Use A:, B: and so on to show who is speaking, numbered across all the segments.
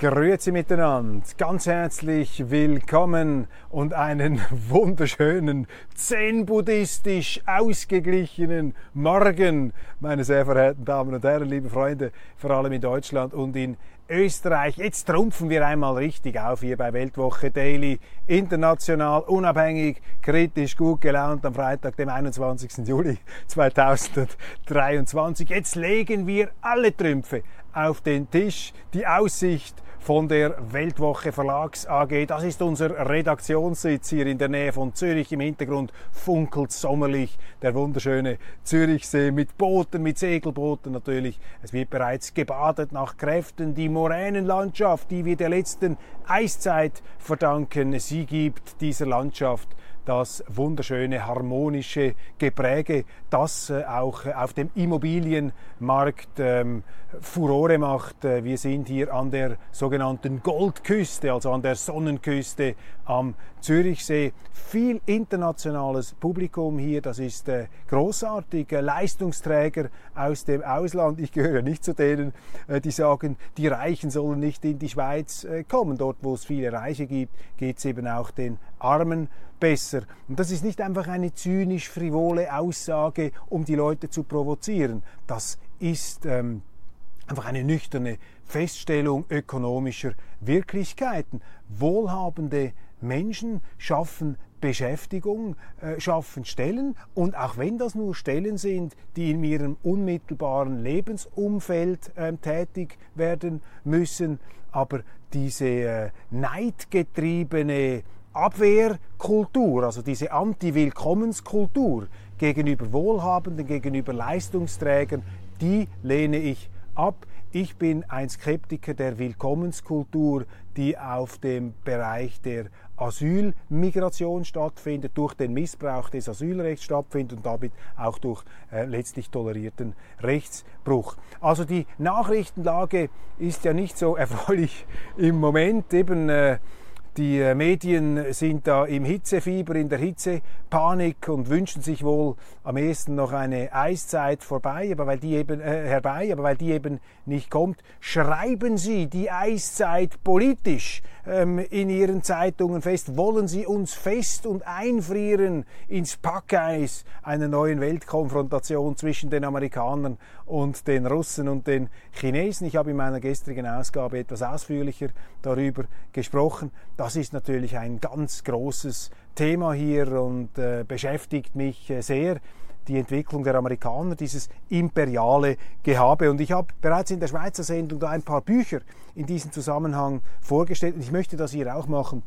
A: Grüezi miteinander, ganz herzlich willkommen und einen wunderschönen, zen-buddhistisch ausgeglichenen Morgen, meine sehr verehrten Damen und Herren, liebe Freunde, vor allem in Deutschland und in Österreich. Jetzt trumpfen wir einmal richtig auf hier bei Weltwoche Daily, international, unabhängig, kritisch, gut gelaunt am Freitag, dem 21. Juli 2023. Jetzt legen wir alle Trümpfe auf den Tisch, die Aussicht von der Weltwoche Verlags AG. Das ist unser Redaktionssitz hier in der Nähe von Zürich. Im Hintergrund funkelt sommerlich der wunderschöne Zürichsee mit Booten, mit Segelbooten natürlich. Es wird bereits gebadet nach Kräften. Die Moränenlandschaft, die wir der letzten Eiszeit verdanken, sie gibt dieser Landschaft das wunderschöne harmonische Gepräge, das äh, auch auf dem Immobilienmarkt ähm, Furore macht. Äh, wir sind hier an der sogenannten Goldküste, also an der Sonnenküste am Zürichsee. Viel internationales Publikum hier, das ist äh, großartig. Äh, Leistungsträger aus dem Ausland. Ich gehöre nicht zu denen, äh, die sagen, die Reichen sollen nicht in die Schweiz äh, kommen. Dort, wo es viele Reiche gibt, geht es eben auch den Armen besser. Und das ist nicht einfach eine zynisch frivole Aussage, um die Leute zu provozieren. Das ist ähm, einfach eine nüchterne Feststellung ökonomischer Wirklichkeiten. Wohlhabende Menschen schaffen Beschäftigung, äh, schaffen Stellen und auch wenn das nur Stellen sind, die in ihrem unmittelbaren Lebensumfeld äh, tätig werden müssen, aber diese äh, neidgetriebene Abwehrkultur, also diese Anti-Willkommenskultur gegenüber Wohlhabenden, gegenüber Leistungsträgern, die lehne ich ab. Ich bin ein Skeptiker der Willkommenskultur, die auf dem Bereich der Asylmigration stattfindet, durch den Missbrauch des Asylrechts stattfindet und damit auch durch äh, letztlich tolerierten Rechtsbruch. Also die Nachrichtenlage ist ja nicht so erfreulich im Moment. Eben äh, die äh, Medien sind da im Hitzefieber, in der Hitzepanik und wünschen sich wohl am ehesten noch eine Eiszeit vorbei, aber weil die eben äh, herbei, aber weil die eben nicht kommt, schreiben sie die Eiszeit politisch in ihren Zeitungen fest. Wollen sie uns fest und einfrieren ins Packeis einer neuen Weltkonfrontation zwischen den Amerikanern und den Russen und den Chinesen? Ich habe in meiner gestrigen Ausgabe etwas ausführlicher darüber gesprochen. Das ist natürlich ein ganz großes Thema hier und äh, beschäftigt mich äh, sehr die Entwicklung der Amerikaner, dieses imperiale Gehabe. Und ich habe bereits in der Schweizer Sendung da ein paar Bücher in diesem Zusammenhang vorgestellt und ich möchte das hier auch machen,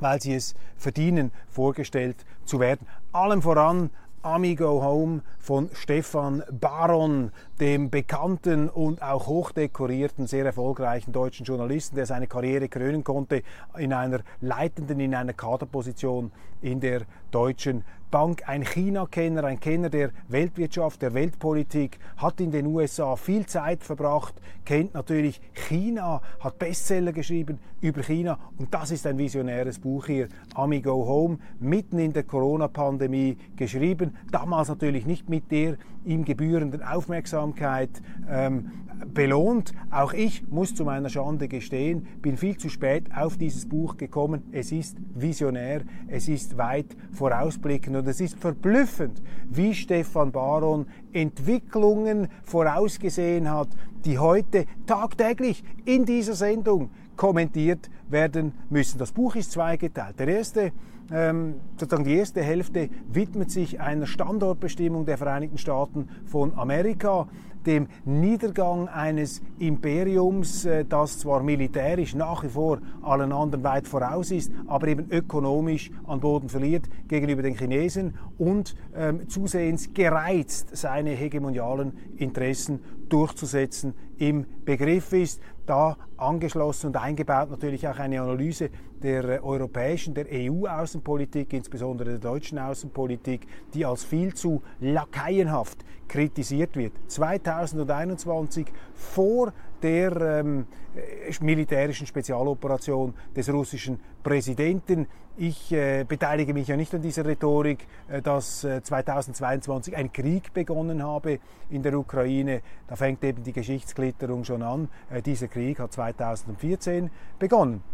A: weil sie es verdienen, vorgestellt zu werden. Allem voran Amigo Home von Stefan Baron, dem bekannten und auch hochdekorierten, sehr erfolgreichen deutschen Journalisten, der seine Karriere krönen konnte in einer leitenden, in einer Kaderposition in der Deutschen Bank, ein China-Kenner, ein Kenner der Weltwirtschaft, der Weltpolitik, hat in den USA viel Zeit verbracht, kennt natürlich China, hat Bestseller geschrieben über China und das ist ein visionäres Buch hier, Amigo Home, mitten in der Corona-Pandemie geschrieben, damals natürlich nicht mit der ihm gebührenden Aufmerksamkeit ähm, belohnt. Auch ich muss zu meiner Schande gestehen, bin viel zu spät auf dieses Buch gekommen. Es ist visionär, es ist weit vorausblickend und es ist verblüffend, wie Stefan Baron Entwicklungen vorausgesehen hat, die heute tagtäglich in dieser Sendung kommentiert werden müssen. Das Buch ist zweigeteilt. Der erste ähm, sozusagen die erste Hälfte widmet sich einer Standortbestimmung der Vereinigten Staaten von Amerika, dem Niedergang eines Imperiums, äh, das zwar militärisch nach wie vor allen anderen weit voraus ist, aber eben ökonomisch an Boden verliert gegenüber den Chinesen und ähm, zusehends gereizt, seine hegemonialen Interessen durchzusetzen im Begriff ist. Da angeschlossen und eingebaut natürlich auch eine Analyse der äh, europäischen, der EU-Außenpolitik, insbesondere der deutschen Außenpolitik, die als viel zu lakaienhaft kritisiert wird. 2021 vor der ähm, äh, militärischen Spezialoperation des russischen Präsidenten. Ich äh, beteilige mich ja nicht an dieser Rhetorik, äh, dass äh, 2022 ein Krieg begonnen habe in der Ukraine. Da fängt eben die Geschichtsklitterung schon an. Äh, dieser Krieg hat 2014 begonnen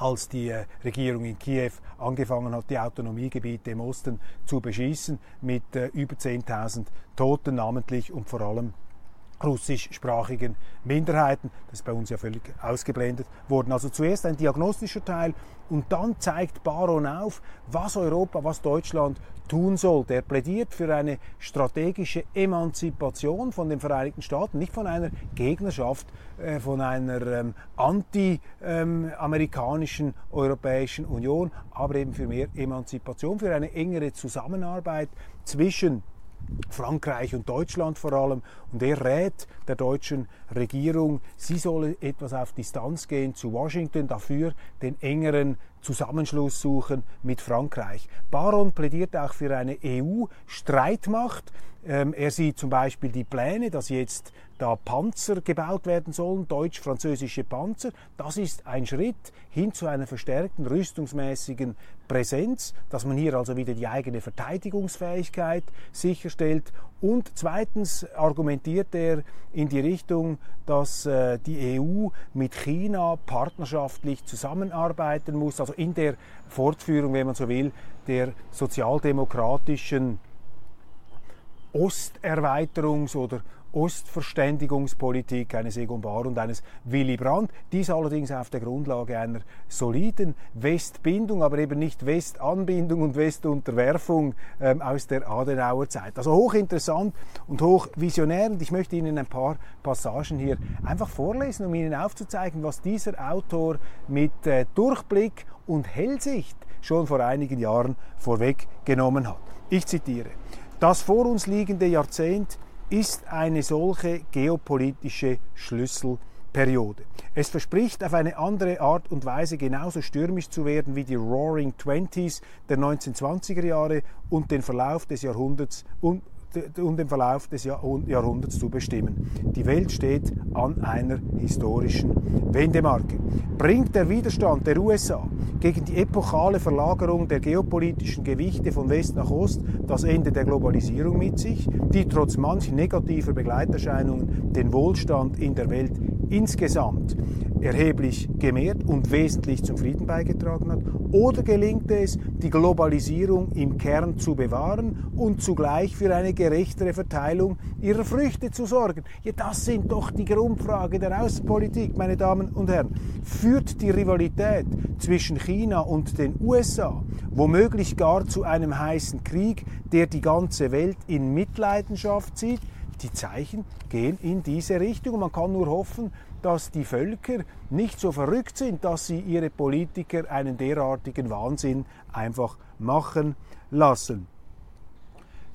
A: als die äh, Regierung in Kiew angefangen hat, die Autonomiegebiete im Osten zu beschießen mit äh, über 10.000 Toten namentlich und vor allem russischsprachigen Minderheiten. Das ist bei uns ja völlig ausgeblendet worden. Also zuerst ein diagnostischer Teil und dann zeigt Baron auf, was Europa, was Deutschland tun sollte. Er plädiert für eine strategische Emanzipation von den Vereinigten Staaten, nicht von einer Gegnerschaft, äh, von einer ähm, anti-amerikanischen ähm, Europäischen Union, aber eben für mehr Emanzipation, für eine engere Zusammenarbeit zwischen Frankreich und Deutschland vor allem. Und er rät der deutschen Regierung, sie solle etwas auf Distanz gehen zu Washington, dafür den engeren Zusammenschluss suchen mit Frankreich. Baron plädiert auch für eine EU-Streitmacht. Ähm, er sieht zum Beispiel die Pläne, dass jetzt da Panzer gebaut werden sollen, deutsch-französische Panzer. Das ist ein Schritt hin zu einer verstärkten rüstungsmäßigen Präsenz, dass man hier also wieder die eigene Verteidigungsfähigkeit sicherstellt. Und zweitens argumentiert er in die Richtung, dass äh, die EU mit China partnerschaftlich zusammenarbeiten muss, also in der Fortführung, wenn man so will, der sozialdemokratischen Osterweiterungs- oder Ostverständigungspolitik eines Egon Bahr und eines Willy Brandt. Dies allerdings auf der Grundlage einer soliden Westbindung, aber eben nicht Westanbindung und Westunterwerfung ähm, aus der Adenauer Zeit. Also hochinteressant und hochvisionär und ich möchte Ihnen ein paar Passagen hier einfach vorlesen, um Ihnen aufzuzeigen, was dieser Autor mit äh, Durchblick und Hellsicht schon vor einigen Jahren vorweggenommen hat. Ich zitiere. Das vor uns liegende Jahrzehnt ist eine solche geopolitische Schlüsselperiode. Es verspricht auf eine andere Art und Weise genauso stürmisch zu werden wie die Roaring Twenties der 1920er Jahre und den Verlauf des Jahrhunderts und und den Verlauf des Jahrhunderts zu bestimmen. Die Welt steht an einer historischen Wendemarke. Bringt der Widerstand der USA gegen die epochale Verlagerung der geopolitischen Gewichte von West nach Ost das Ende der Globalisierung mit sich, die trotz manch negativer Begleiterscheinungen den Wohlstand in der Welt insgesamt erheblich gemehrt und wesentlich zum Frieden beigetragen hat? Oder gelingt es, die Globalisierung im Kern zu bewahren und zugleich für eine gerechtere Verteilung ihrer Früchte zu sorgen? Ja, das sind doch die Grundfragen der Außenpolitik, meine Damen und Herren. Führt die Rivalität zwischen China und den USA womöglich gar zu einem heißen Krieg, der die ganze Welt in Mitleidenschaft zieht? Die Zeichen gehen in diese Richtung. Man kann nur hoffen, dass die Völker nicht so verrückt sind, dass sie ihre Politiker einen derartigen Wahnsinn einfach machen lassen.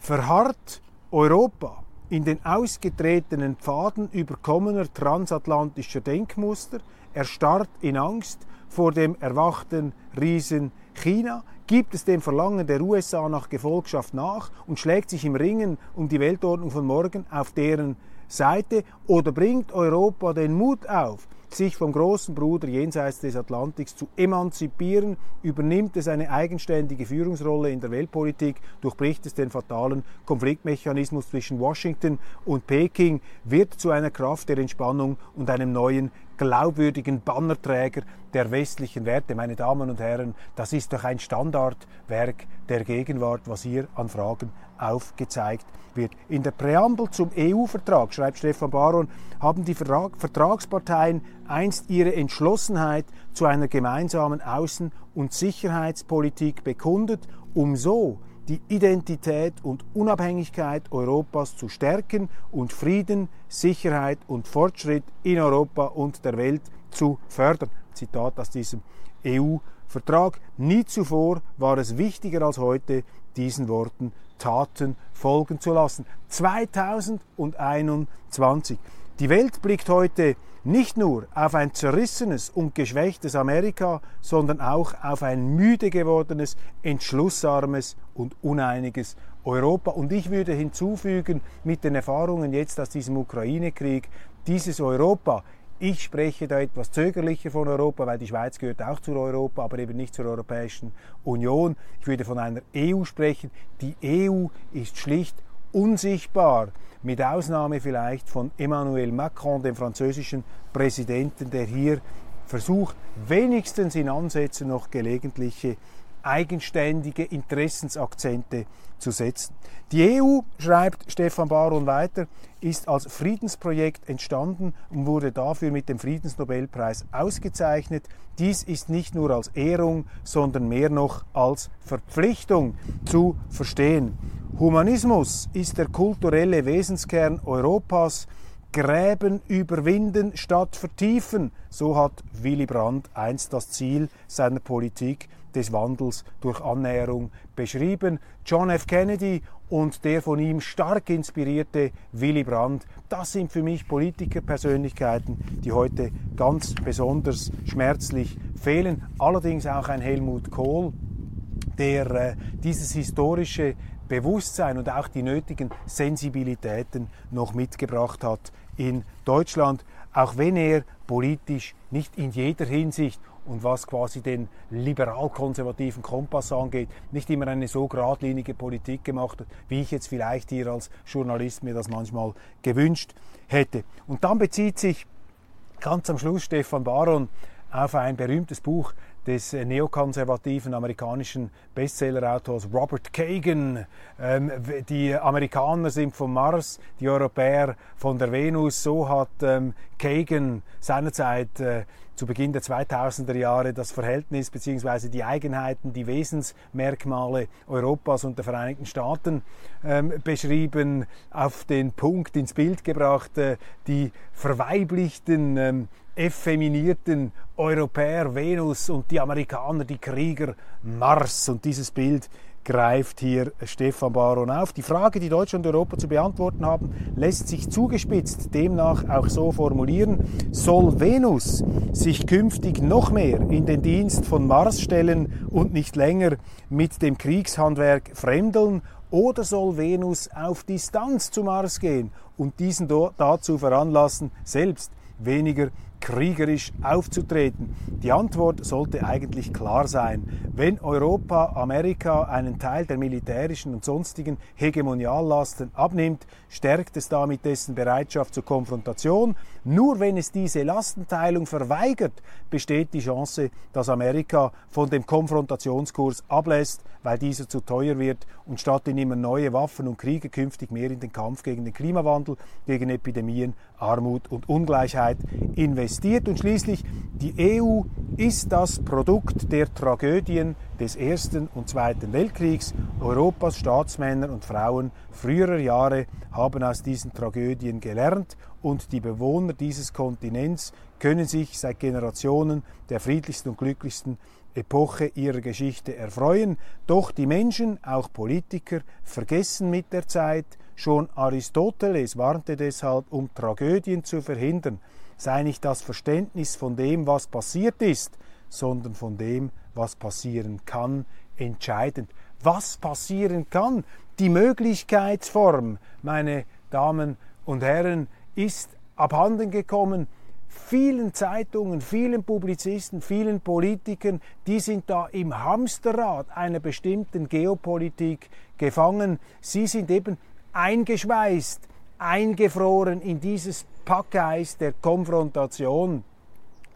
A: Verharrt Europa in den ausgetretenen Pfaden überkommener transatlantischer Denkmuster, erstarrt in Angst vor dem erwachten Riesen China, gibt es dem Verlangen der USA nach Gefolgschaft nach und schlägt sich im Ringen um die Weltordnung von morgen auf deren Seite oder bringt Europa den Mut auf, sich vom großen Bruder jenseits des Atlantiks zu emanzipieren, übernimmt es eine eigenständige Führungsrolle in der Weltpolitik, durchbricht es den fatalen Konfliktmechanismus zwischen Washington und Peking, wird zu einer Kraft der Entspannung und einem neuen glaubwürdigen Bannerträger der westlichen Werte. Meine Damen und Herren, das ist doch ein Standardwerk der Gegenwart, was hier an Fragen aufgezeigt wird. In der Präambel zum EU-Vertrag, schreibt Stefan Baron, haben die Vertragsparteien einst ihre Entschlossenheit zu einer gemeinsamen Außen- und Sicherheitspolitik bekundet, um so die Identität und Unabhängigkeit Europas zu stärken und Frieden, Sicherheit und Fortschritt in Europa und der Welt zu fördern. Zitat aus diesem EU-Vertrag. Nie zuvor war es wichtiger als heute, diesen Worten Taten folgen zu lassen. 2021. Die Welt blickt heute nicht nur auf ein zerrissenes und geschwächtes Amerika, sondern auch auf ein müde gewordenes, entschlussarmes und uneiniges Europa. Und ich würde hinzufügen, mit den Erfahrungen jetzt aus diesem Ukraine-Krieg, dieses Europa ich spreche da etwas zögerlicher von Europa, weil die Schweiz gehört auch zu Europa, aber eben nicht zur Europäischen Union. Ich würde von einer EU sprechen. Die EU ist schlicht unsichtbar, mit Ausnahme vielleicht von Emmanuel Macron, dem französischen Präsidenten, der hier versucht, wenigstens in Ansätzen noch gelegentliche eigenständige Interessensakzente zu setzen. Die EU, schreibt Stefan Baron weiter, ist als Friedensprojekt entstanden und wurde dafür mit dem Friedensnobelpreis ausgezeichnet. Dies ist nicht nur als Ehrung, sondern mehr noch als Verpflichtung zu verstehen. Humanismus ist der kulturelle Wesenskern Europas. Gräben überwinden statt vertiefen. So hat Willy Brandt einst das Ziel seiner Politik des Wandels durch Annäherung beschrieben. John F. Kennedy und der von ihm stark inspirierte Willy Brandt, das sind für mich Politikerpersönlichkeiten, die heute ganz besonders schmerzlich fehlen. Allerdings auch ein Helmut Kohl, der äh, dieses historische Bewusstsein und auch die nötigen Sensibilitäten noch mitgebracht hat in Deutschland, auch wenn er politisch nicht in jeder Hinsicht und was quasi den liberal-konservativen Kompass angeht, nicht immer eine so geradlinige Politik gemacht wie ich jetzt vielleicht hier als Journalist mir das manchmal gewünscht hätte. Und dann bezieht sich ganz am Schluss Stefan Baron auf ein berühmtes Buch des äh, neokonservativen amerikanischen Bestsellerautors Robert Kagan. Ähm, die Amerikaner sind vom Mars, die Europäer von der Venus. So hat ähm, Kagan seinerzeit äh, zu Beginn der 2000er Jahre das Verhältnis bzw. die Eigenheiten, die Wesensmerkmale Europas und der Vereinigten Staaten ähm, beschrieben, auf den Punkt ins Bild gebracht, äh, die verweiblichten ähm, effeminierten Europäer Venus und die Amerikaner, die Krieger Mars. Und dieses Bild greift hier Stefan Baron auf. Die Frage, die Deutschland und Europa zu beantworten haben, lässt sich zugespitzt demnach auch so formulieren. Soll Venus sich künftig noch mehr in den Dienst von Mars stellen und nicht länger mit dem Kriegshandwerk fremdeln? Oder soll Venus auf Distanz zu Mars gehen und diesen dazu veranlassen, selbst weniger kriegerisch aufzutreten? Die Antwort sollte eigentlich klar sein. Wenn Europa Amerika einen Teil der militärischen und sonstigen Hegemoniallasten abnimmt, stärkt es damit dessen Bereitschaft zur Konfrontation. Nur wenn es diese Lastenteilung verweigert, besteht die Chance, dass Amerika von dem Konfrontationskurs ablässt, weil dieser zu teuer wird und statt in immer neue Waffen und Kriege künftig mehr in den Kampf gegen den Klimawandel, gegen Epidemien, Armut und Ungleichheit investiert. Und schließlich, die EU ist das Produkt der Tragödien des Ersten und Zweiten Weltkriegs. Europas Staatsmänner und Frauen früherer Jahre haben aus diesen Tragödien gelernt und die Bewohner dieses Kontinents können sich seit Generationen der friedlichsten und glücklichsten Epoche ihrer Geschichte erfreuen. Doch die Menschen, auch Politiker, vergessen mit der Zeit, schon Aristoteles warnte deshalb, um Tragödien zu verhindern, sei nicht das Verständnis von dem, was passiert ist, sondern von dem, was passieren kann, entscheidend. Was passieren kann, die Möglichkeitsform, meine Damen und Herren, ist abhanden gekommen. Vielen Zeitungen, vielen Publizisten, vielen Politikern, die sind da im Hamsterrad einer bestimmten Geopolitik gefangen. Sie sind eben eingeschweißt, eingefroren in dieses Packeis der Konfrontation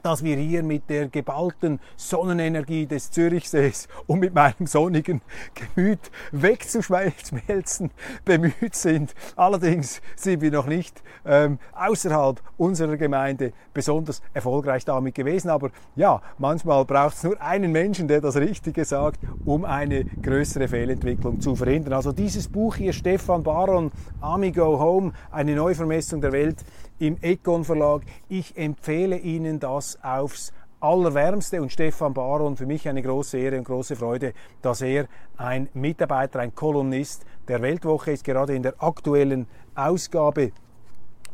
A: dass wir hier mit der geballten Sonnenenergie des Zürichsees und mit meinem sonnigen Gemüt wegzuschmelzen bemüht sind. Allerdings sind wir noch nicht ähm, außerhalb unserer Gemeinde besonders erfolgreich damit gewesen. Aber ja, manchmal braucht es nur einen Menschen, der das Richtige sagt, um eine größere Fehlentwicklung zu verhindern. Also dieses Buch hier, Stefan Baron, Ami Go Home, eine Neuvermessung der Welt, im Econ Verlag. Ich empfehle Ihnen das aufs allerwärmste und Stefan Baron, für mich eine große Ehre und große Freude, dass er ein Mitarbeiter, ein Kolumnist der Weltwoche ist, gerade in der aktuellen Ausgabe.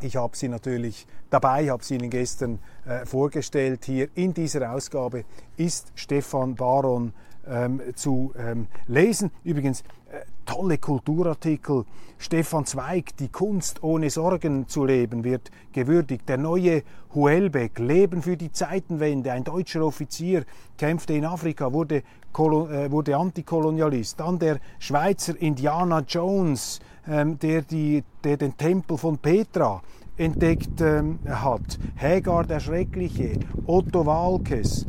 A: Ich habe sie natürlich dabei, habe sie Ihnen gestern äh, vorgestellt. Hier in dieser Ausgabe ist Stefan Baron ähm, zu ähm, lesen. Übrigens, äh, tolle Kulturartikel. Stefan Zweig, die Kunst ohne Sorgen zu leben, wird gewürdigt. Der neue Huelbeck, Leben für die Zeitenwende, ein deutscher Offizier, kämpfte in Afrika, wurde, äh, wurde Antikolonialist. Dann der Schweizer Indiana Jones, ähm, der, die, der den Tempel von Petra entdeckt ähm, hat. Hagar der Schreckliche, Otto Walkes,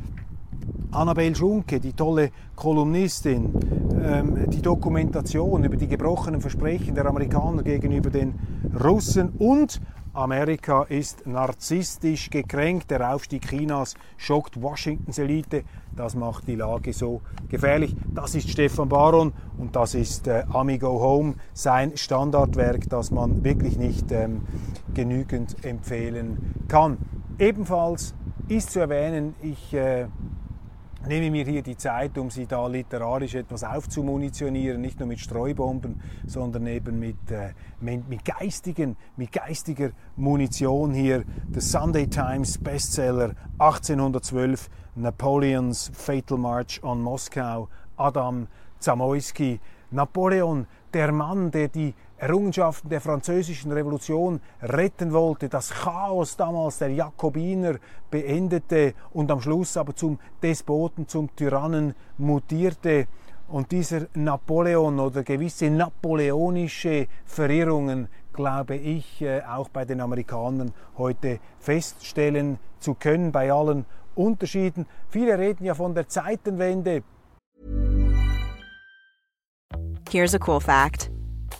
A: Annabel Schunke, die tolle Kolumnistin, ähm, die Dokumentation über die gebrochenen Versprechen der Amerikaner gegenüber den Russen und Amerika ist narzisstisch gekränkt. Der Aufstieg Chinas schockt Washingtons Elite. Das macht die Lage so gefährlich. Das ist Stefan Baron und das ist äh, Amigo Home, sein Standardwerk, das man wirklich nicht ähm, genügend empfehlen kann. Ebenfalls ist zu erwähnen, ich äh, nehme mir hier die Zeit, um sie da literarisch etwas aufzumunitionieren, nicht nur mit Streubomben, sondern eben mit, äh, mit, geistigen, mit geistiger Munition hier. The Sunday Times Bestseller 1812, Napoleons Fatal March on Moscow, Adam Zamoyski. Napoleon, der Mann, der die Errungenschaften der französischen Revolution retten wollte, das Chaos damals der Jakobiner beendete und am Schluss aber zum Despoten, zum Tyrannen mutierte. Und dieser Napoleon oder gewisse napoleonische Verirrungen, glaube ich, äh, auch bei den Amerikanern heute feststellen zu können, bei allen Unterschieden. Viele reden ja von der Zeitenwende.
B: Here's a cool fact.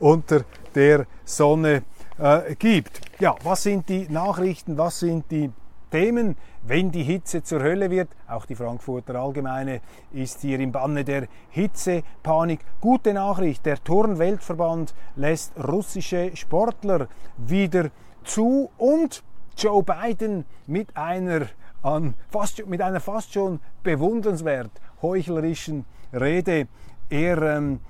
A: unter der Sonne äh, gibt. Ja, was sind die Nachrichten, was sind die Themen, wenn die Hitze zur Hölle wird. Auch die Frankfurter Allgemeine ist hier im Banne der Hitzepanik. Gute Nachricht, der Turnweltverband lässt russische Sportler wieder zu und Joe Biden mit einer, an, fast, mit einer fast schon bewundernswert heuchlerischen Rede. Er ähm,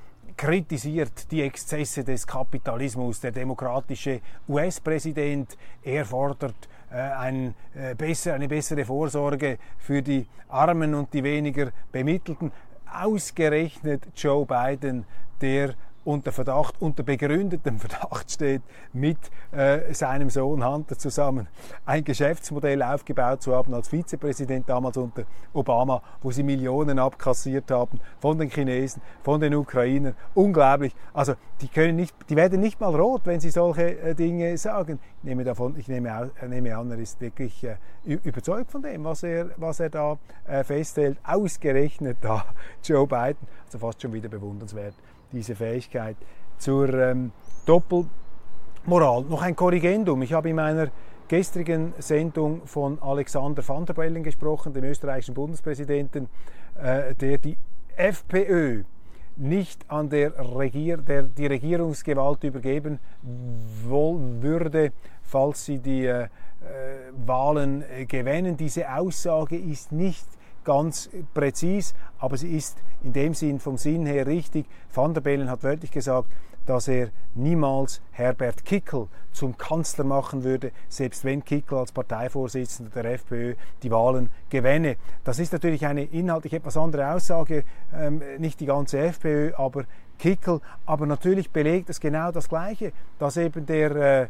A: kritisiert die Exzesse des Kapitalismus. Der demokratische US-Präsident, er fordert äh, ein, äh, besser, eine bessere Vorsorge für die Armen und die weniger Bemittelten. Ausgerechnet Joe Biden, der unter Verdacht, unter begründetem Verdacht steht, mit äh, seinem Sohn Hunter zusammen ein Geschäftsmodell aufgebaut zu haben als Vizepräsident damals unter Obama, wo sie Millionen abkassiert haben von den Chinesen, von den Ukrainern. Unglaublich. Also die können nicht, die werden nicht mal rot, wenn sie solche äh, Dinge sagen. Ich nehme davon, ich nehme, äh, nehme an, er ist wirklich äh, überzeugt von dem, was er, was er da äh, festhält. Ausgerechnet da Joe Biden, also fast schon wieder bewundernswert diese Fähigkeit zur ähm, Doppel Moral. Noch ein Korrigendum. Ich habe in meiner gestrigen Sendung von Alexander van der Bellen gesprochen, dem österreichischen Bundespräsidenten, äh, der die FPÖ nicht an der, Regier der die Regierungsgewalt übergeben würde, falls sie die äh, Wahlen äh, gewähnen. Diese Aussage ist nicht ganz präzis, aber sie ist in dem Sinn vom Sinn her richtig. Van der Bellen hat wörtlich gesagt, dass er niemals Herbert Kickel zum Kanzler machen würde, selbst wenn Kickel als Parteivorsitzender der FPÖ die Wahlen gewänne. Das ist natürlich eine inhaltlich etwas andere Aussage, ähm, nicht die ganze FPÖ, aber Kickel. Aber natürlich belegt es genau das Gleiche, dass eben der äh,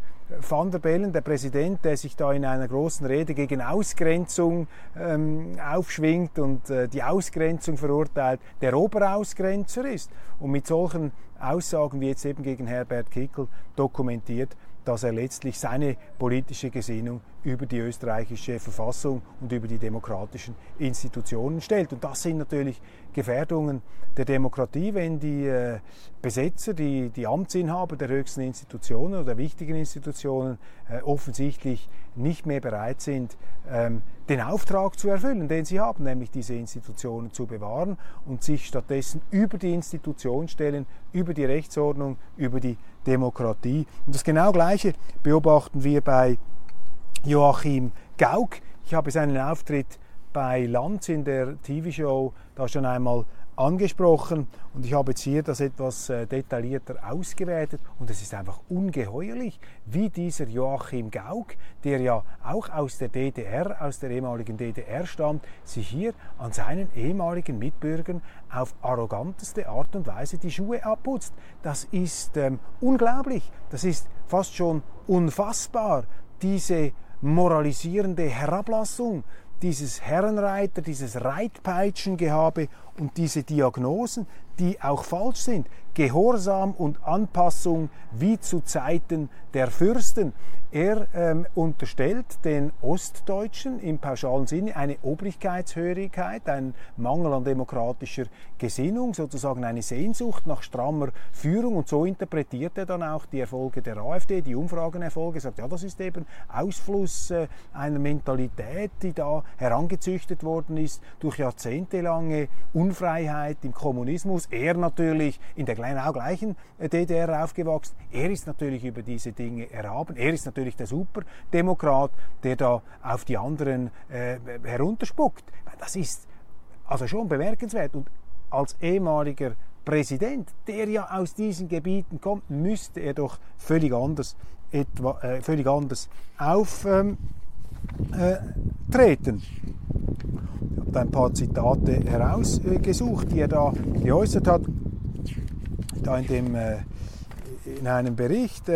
A: Van der Bellen, der Präsident, der sich da in einer großen Rede gegen Ausgrenzung ähm, aufschwingt und äh, die Ausgrenzung verurteilt, der Oberausgrenzer ist. Und mit solchen Aussagen wie jetzt eben gegen Herbert Kickel dokumentiert, dass er letztlich seine politische Gesinnung über die österreichische Verfassung und über die demokratischen Institutionen stellt. Und das sind natürlich Gefährdungen der Demokratie, wenn die äh, Besetzer, die, die Amtsinhaber der höchsten Institutionen oder der wichtigen Institutionen äh, offensichtlich nicht mehr bereit sind, ähm, den Auftrag zu erfüllen, den sie haben, nämlich diese Institutionen zu bewahren und sich stattdessen über die Institution stellen, über die Rechtsordnung, über die Demokratie. Und das genau Gleiche beobachten wir bei Joachim Gauck. Ich habe seinen Auftritt bei Lanz in der TV-Show da schon einmal angesprochen und ich habe jetzt hier das etwas äh, detaillierter ausgewertet und es ist einfach ungeheuerlich, wie dieser Joachim Gauck, der ja auch aus der DDR, aus der ehemaligen DDR stammt, sich hier an seinen ehemaligen Mitbürgern auf arroganteste Art und Weise die Schuhe abputzt. Das ist ähm, unglaublich, das ist fast schon unfassbar, diese moralisierende Herablassung, dieses Herrenreiter, dieses Reitpeitschengehabe und diese Diagnosen, die auch falsch sind. Gehorsam und Anpassung wie zu Zeiten der Fürsten. Er ähm, unterstellt den Ostdeutschen im pauschalen Sinne eine Obrigkeitshörigkeit, einen Mangel an demokratischer Gesinnung, sozusagen eine Sehnsucht nach strammer Führung. Und so interpretiert er dann auch die Erfolge der AfD, die Umfragenerfolge, sagt, ja, das ist eben Ausfluss äh, einer Mentalität, die da herangezüchtet worden ist durch jahrzehntelange Unfreiheit im Kommunismus. Er natürlich in der genau gleichen DDR aufgewachsen. Er ist natürlich über diese Dinge erhaben. Er ist natürlich der Superdemokrat, der da auf die anderen äh, herunterspuckt. Das ist also schon bemerkenswert. Und als ehemaliger Präsident, der ja aus diesen Gebieten kommt, müsste er doch völlig anders, etwa, äh, völlig anders auftreten. Ähm, äh, ich habe ein paar Zitate herausgesucht, die er da geäußert hat, da in, dem, äh, in einem Bericht.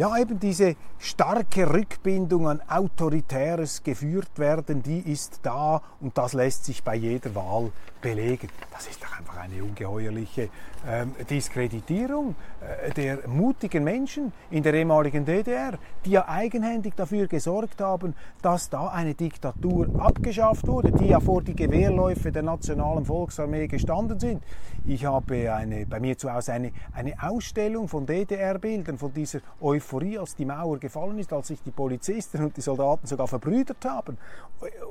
A: Ja, eben diese starke Rückbindung an autoritäres geführt werden, die ist da und das lässt sich bei jeder Wahl belegen. Das ist doch einfach eine ungeheuerliche ähm, Diskreditierung äh, der mutigen Menschen in der ehemaligen DDR, die ja eigenhändig dafür gesorgt haben, dass da eine Diktatur abgeschafft wurde, die ja vor die Gewehrläufe der Nationalen Volksarmee gestanden sind. Ich habe eine, bei mir zu Hause eine, eine Ausstellung von DDR-Bildern, von dieser Euphorie, als die Mauer gefallen ist, als sich die Polizisten und die Soldaten sogar verbrüdert haben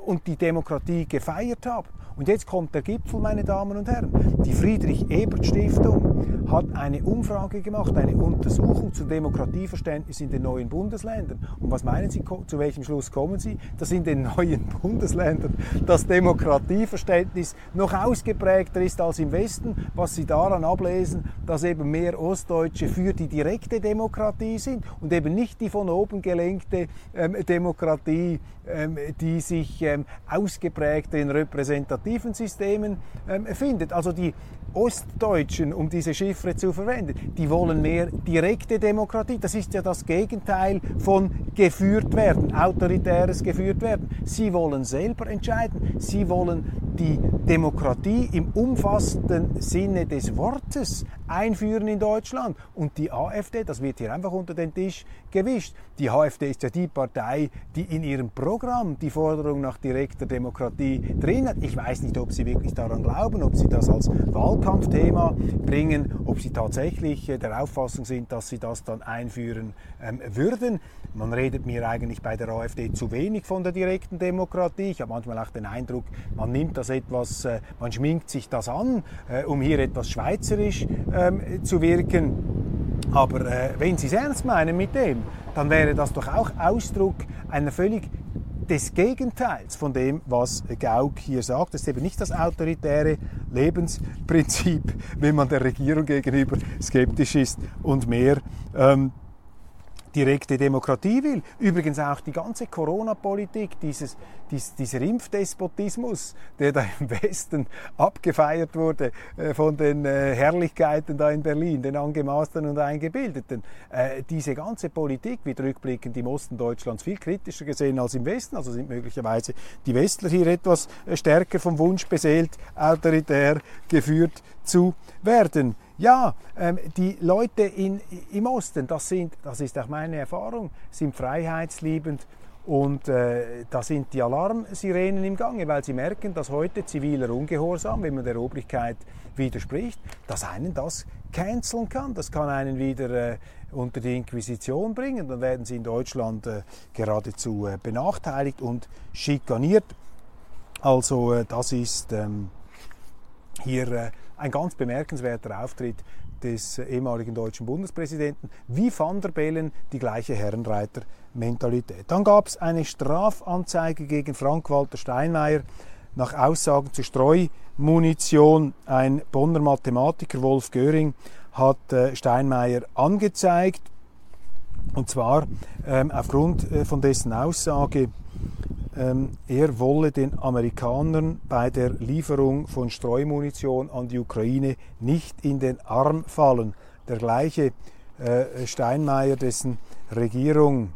A: und die Demokratie gefeiert haben. Und jetzt kommt der Gipfel, meine Damen und Herren. Die Friedrich-Ebert-Stiftung hat eine Umfrage gemacht, eine Untersuchung zum Demokratieverständnis in den neuen Bundesländern. Und was meinen Sie, zu welchem Schluss kommen Sie? Dass in den neuen Bundesländern das Demokratieverständnis noch ausgeprägter ist als im Westen, was Sie daran ablesen, dass eben mehr Ostdeutsche für die direkte Demokratie sind und eben nicht die von oben gelenkte ähm, Demokratie, ähm, die sich ähm, ausgeprägt in repräsentativen Systemen ähm, findet. Also die Ostdeutschen, um diese Chiffre zu verwenden, die wollen mehr direkte Demokratie. Das ist ja das Gegenteil von geführt werden, autoritäres geführt werden. Sie wollen selber entscheiden. Sie wollen die Demokratie im umfassenden Sinne des Wortes einführen in Deutschland. Und die AfD, das wird hier einfach unter den Tisch gewischt. Die AfD ist ja die Partei, die in ihrem Programm die Forderung nach direkter Demokratie drin hat. Ich weiß nicht, ob sie wirklich daran glauben, ob sie das als Wahlkampfthema bringen, ob sie tatsächlich äh, der Auffassung sind, dass sie das dann einführen ähm, würden. Man redet mir eigentlich bei der AfD zu wenig von der direkten Demokratie. Ich habe manchmal auch den Eindruck, man nimmt das etwas, äh, man schminkt sich das an, äh, um hier etwas schweizerisch ähm, zu wirken. Aber äh, wenn Sie es ernst meinen mit dem, dann wäre das doch auch Ausdruck einer völlig des Gegenteils von dem, was Gauck hier sagt. Das ist eben nicht das autoritäre Lebensprinzip, wenn man der Regierung gegenüber skeptisch ist und mehr ähm, direkte Demokratie will. Übrigens auch die ganze Corona-Politik, dieses, dies, dieser Impfdespotismus, der da im Westen abgefeiert wurde äh, von den äh, Herrlichkeiten da in Berlin, den Angemaßten und Eingebildeten. Äh, diese ganze Politik wird rückblickend im Osten Deutschlands viel kritischer gesehen als im Westen. Also sind möglicherweise die Westler hier etwas stärker vom Wunsch beseelt, autoritär geführt zu werden. Ja, ähm, die Leute in, im Osten, das, sind, das ist auch meine Erfahrung, sind freiheitsliebend und äh, da sind die Alarmsirenen im Gange, weil sie merken, dass heute ziviler Ungehorsam, wenn man der Obrigkeit widerspricht, dass einen das canceln kann. Das kann einen wieder äh, unter die Inquisition bringen. Dann werden sie in Deutschland äh, geradezu äh, benachteiligt und schikaniert. Also äh, das ist ähm, hier äh, ein ganz bemerkenswerter Auftritt des ehemaligen deutschen Bundespräsidenten, wie Van der Bellen die gleiche Herrenreiter-Mentalität. Dann gab es eine Strafanzeige gegen Frank-Walter Steinmeier nach Aussagen zu Streumunition. Ein Bonner Mathematiker, Wolf Göring, hat äh, Steinmeier angezeigt. Und zwar ähm, aufgrund äh, von dessen Aussage, er wolle den Amerikanern bei der Lieferung von Streumunition an die Ukraine nicht in den Arm fallen. Der gleiche äh, Steinmeier, dessen Regierung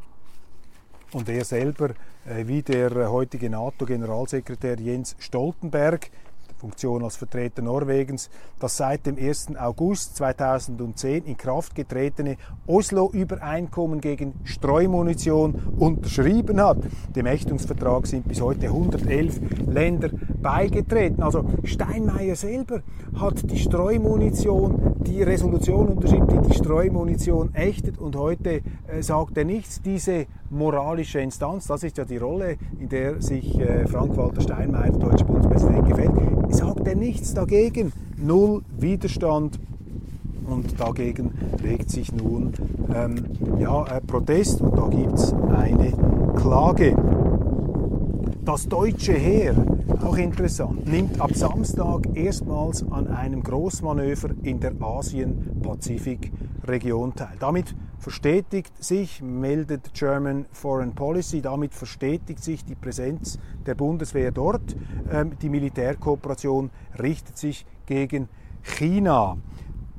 A: und er selber äh, wie der heutige NATO-Generalsekretär Jens Stoltenberg Funktion als Vertreter Norwegens, das seit dem 1. August 2010 in Kraft getretene Oslo-Übereinkommen gegen Streumunition unterschrieben hat. Dem Ächtungsvertrag sind bis heute 111 Länder beigetreten. Also Steinmeier selber hat die Streumunition, die Resolution unterschrieben, die die Streumunition ächtet und heute äh, sagt er nichts. Diese moralische Instanz, das ist ja die Rolle, in der sich äh, Frank-Walter Steinmeier, der deutsche Bundespräsident, gefällt, nichts dagegen. Null Widerstand. Und dagegen regt sich nun ähm, ja, äh, Protest und da gibt es eine Klage. Das deutsche Heer, auch interessant, nimmt ab Samstag erstmals an einem Großmanöver in der Asien-Pazifik-Region teil. Damit verstetigt sich, meldet German Foreign Policy, damit verstetigt sich die Präsenz der Bundeswehr dort. Ähm, die Militärkooperation richtet sich gegen China.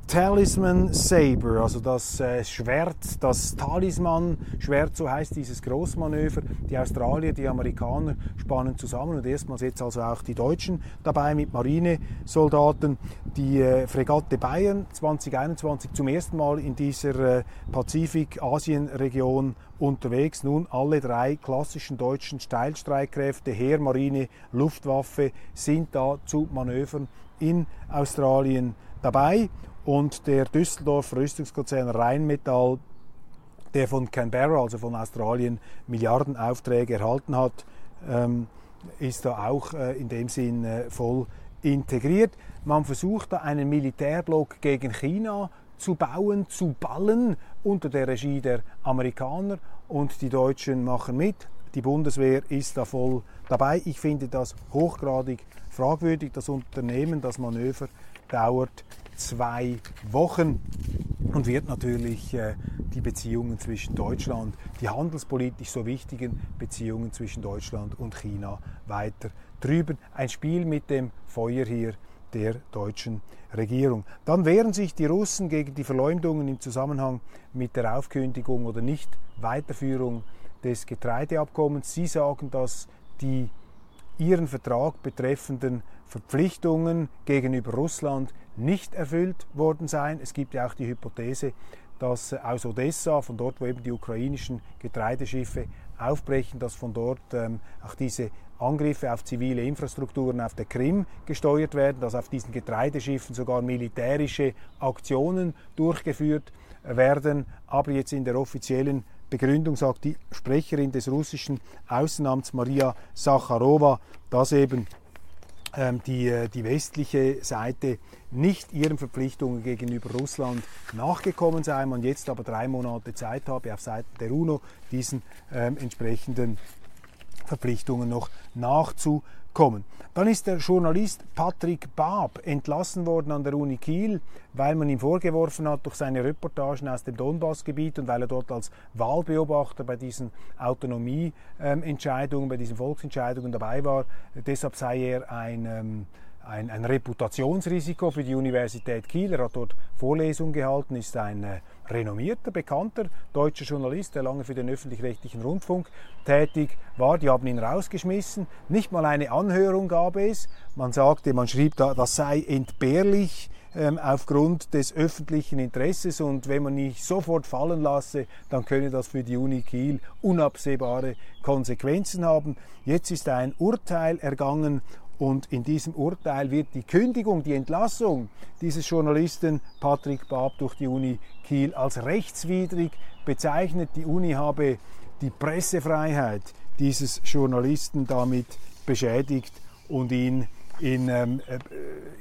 A: Talisman Saber, also das äh, Schwert, das Talisman-Schwert, so heißt dieses Großmanöver. Die Australier, die Amerikaner spannen zusammen und erstmals jetzt also auch die Deutschen dabei mit Marinesoldaten. Die äh, Fregatte Bayern 2021 zum ersten Mal in dieser äh, Pazifik-Asien-Region unterwegs. Nun alle drei klassischen deutschen Steilstreitkräfte, Heer, Marine, Luftwaffe sind da zu Manövern in Australien dabei und der Düsseldorfer Rüstungskonzern Rheinmetall, der von Canberra, also von Australien, Milliardenaufträge erhalten hat, ähm, ist da auch äh, in dem Sinn äh, voll integriert. Man versucht da einen Militärblock gegen China zu bauen, zu ballen unter der Regie der Amerikaner und die Deutschen machen mit. Die Bundeswehr ist da voll dabei. Ich finde das hochgradig fragwürdig. Das Unternehmen, das Manöver dauert zwei Wochen und wird natürlich äh, die Beziehungen zwischen Deutschland, die handelspolitisch so wichtigen Beziehungen zwischen Deutschland und China weiter trüben. Ein Spiel mit dem Feuer hier der deutschen Regierung. Dann wehren sich die Russen gegen die Verleumdungen im Zusammenhang mit der Aufkündigung oder nicht Weiterführung des Getreideabkommens. Sie sagen, dass die ihren Vertrag betreffenden Verpflichtungen gegenüber Russland nicht erfüllt worden seien. Es gibt ja auch die Hypothese, dass aus Odessa, von dort, wo eben die ukrainischen Getreideschiffe aufbrechen, dass von dort ähm, auch diese Angriffe auf zivile Infrastrukturen auf der Krim gesteuert werden, dass auf diesen Getreideschiffen sogar militärische Aktionen durchgeführt werden. Aber jetzt in der offiziellen Begründung sagt die Sprecherin des russischen Außenamts Maria Sacharowa, dass eben die, äh, die westliche Seite nicht ihren Verpflichtungen gegenüber Russland nachgekommen sei, man jetzt aber drei Monate Zeit habe, auf Seiten der UNO diesen ähm, entsprechenden Verpflichtungen noch nachzukommen. Dann ist der Journalist Patrick Baab entlassen worden an der Uni Kiel, weil man ihm vorgeworfen hat durch seine Reportagen aus dem Donbassgebiet und weil er dort als Wahlbeobachter bei diesen Autonomieentscheidungen, bei diesen Volksentscheidungen dabei war. Deshalb sei er ein ähm, ein, ein, Reputationsrisiko für die Universität Kiel. Er hat dort Vorlesungen gehalten, ist ein äh, renommierter, bekannter deutscher Journalist, der lange für den öffentlich-rechtlichen Rundfunk tätig war. Die haben ihn rausgeschmissen. Nicht mal eine Anhörung gab es. Man sagte, man schrieb da, das sei entbehrlich ähm, aufgrund des öffentlichen Interesses und wenn man ihn sofort fallen lasse, dann könne das für die Uni Kiel unabsehbare Konsequenzen haben. Jetzt ist ein Urteil ergangen und in diesem Urteil wird die Kündigung, die Entlassung dieses Journalisten Patrick Bab durch die Uni Kiel als rechtswidrig bezeichnet. Die Uni habe die Pressefreiheit dieses Journalisten damit beschädigt und ihn in, ähm, äh,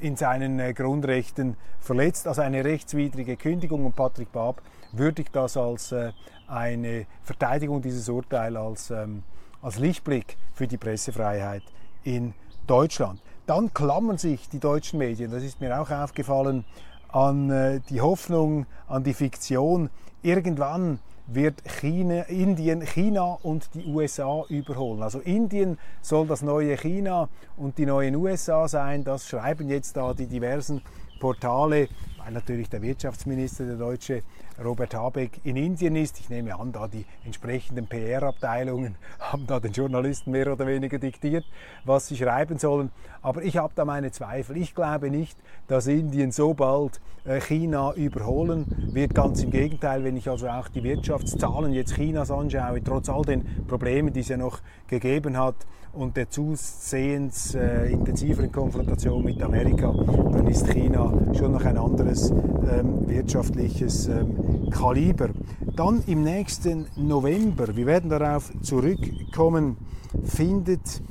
A: in seinen äh, Grundrechten verletzt. Also eine rechtswidrige Kündigung und Patrick Bab würdigt das als äh, eine Verteidigung dieses Urteils als, ähm, als Lichtblick für die Pressefreiheit in Deutschland. Dann klammern sich die deutschen Medien, das ist mir auch aufgefallen, an äh, die Hoffnung, an die Fiktion, irgendwann wird China, Indien China und die USA überholen. Also Indien soll das neue China und die neuen USA sein. Das schreiben jetzt da die diversen Portale, weil natürlich der Wirtschaftsminister, der Deutsche, Robert Habeck in Indien ist. Ich nehme an, da die entsprechenden PR-Abteilungen haben da den Journalisten mehr oder weniger diktiert, was sie schreiben sollen. Aber ich habe da meine Zweifel. Ich glaube nicht, dass Indien so bald äh, China überholen wird. Ganz im Gegenteil, wenn ich also auch die Wirtschaftszahlen jetzt Chinas anschaue, trotz all den Problemen, die es ja noch gegeben hat und der zusehends äh, intensiveren Konfrontation mit Amerika, dann ist China schon noch ein anderes ähm, wirtschaftliches ähm, Kaliber. Dann im nächsten November, wir werden darauf zurückkommen, findet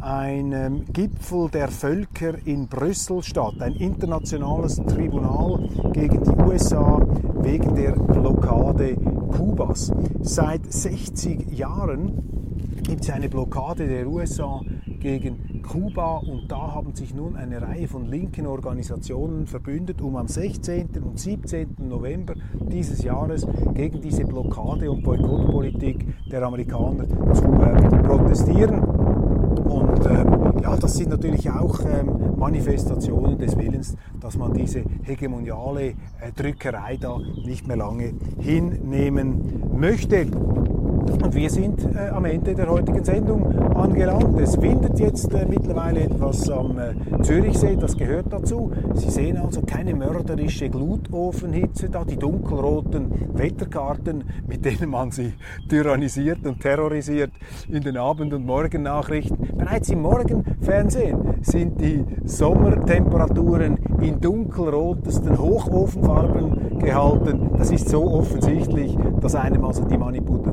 A: ein ähm, Gipfel der Völker in Brüssel statt, ein internationales Tribunal gegen die USA wegen der Blockade Kubas. Seit 60 Jahren gibt es eine Blockade der USA gegen Kuba und da haben sich nun eine Reihe von linken Organisationen verbündet, um am 16. und 17. November dieses Jahres gegen diese Blockade und Boykottpolitik der Amerikaner zu äh, protestieren. Und ähm, ja, das sind natürlich auch ähm, Manifestationen des Willens, dass man diese hegemoniale äh, Drückerei da nicht mehr lange hinnehmen möchte. Und wir sind äh, am Ende der heutigen Sendung angelangt. Es windet jetzt äh, mittlerweile etwas am äh, Zürichsee, das gehört dazu. Sie sehen also keine mörderische Glutofenhitze da, die dunkelroten Wetterkarten, mit denen man sie tyrannisiert und terrorisiert in den Abend- und Morgennachrichten. Bereits im Morgenfernsehen sind die Sommertemperaturen in dunkelrotesten Hochofenfarben gehalten. Das ist so offensichtlich, dass einem also die Manipulation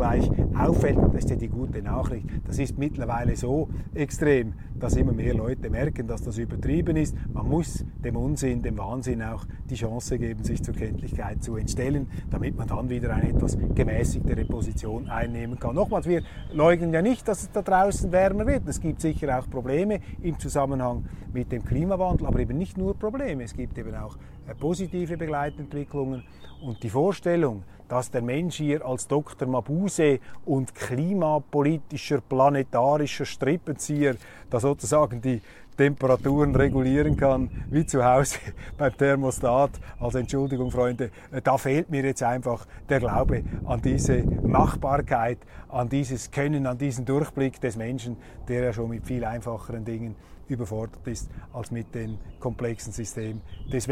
A: gleich auffällt. Das ist ja die gute Nachricht. Das ist mittlerweile so extrem, dass immer mehr Leute merken, dass das übertrieben ist. Man muss dem Unsinn, dem Wahnsinn auch die Chance geben, sich zur Kenntlichkeit zu entstellen, damit man dann wieder eine etwas gemäßigtere Position einnehmen kann. Nochmals, wir leugnen ja nicht, dass es da draußen wärmer wird. Es gibt sicher auch Probleme im Zusammenhang mit dem Klimawandel, aber eben nicht nur Probleme. Es gibt eben auch äh, positive Begleitentwicklungen und die Vorstellung, dass der Mensch hier als Dr. Mabuse und klimapolitischer, planetarischer Strippenzieher da sozusagen die Temperaturen regulieren kann, wie zu Hause beim Thermostat. Also Entschuldigung, Freunde, da fehlt mir jetzt einfach der Glaube an diese Machbarkeit, an dieses Können, an diesen Durchblick des Menschen, der ja schon mit viel einfacheren Dingen überfordert ist als mit dem komplexen System des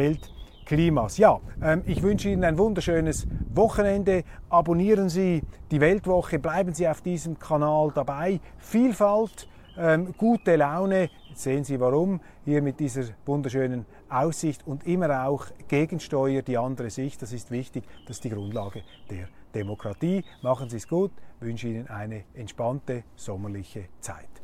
A: Weltklimas. Ja, ähm, ich wünsche Ihnen ein wunderschönes Wochenende. Abonnieren Sie die Weltwoche, bleiben Sie auf diesem Kanal dabei. Vielfalt, ähm, gute Laune. Jetzt sehen Sie warum. Hier mit dieser wunderschönen Aussicht und immer auch Gegensteuer, die andere Sicht. Das ist wichtig. Das ist die Grundlage der Demokratie. Machen Sie es gut. Wünsche Ihnen eine entspannte sommerliche Zeit.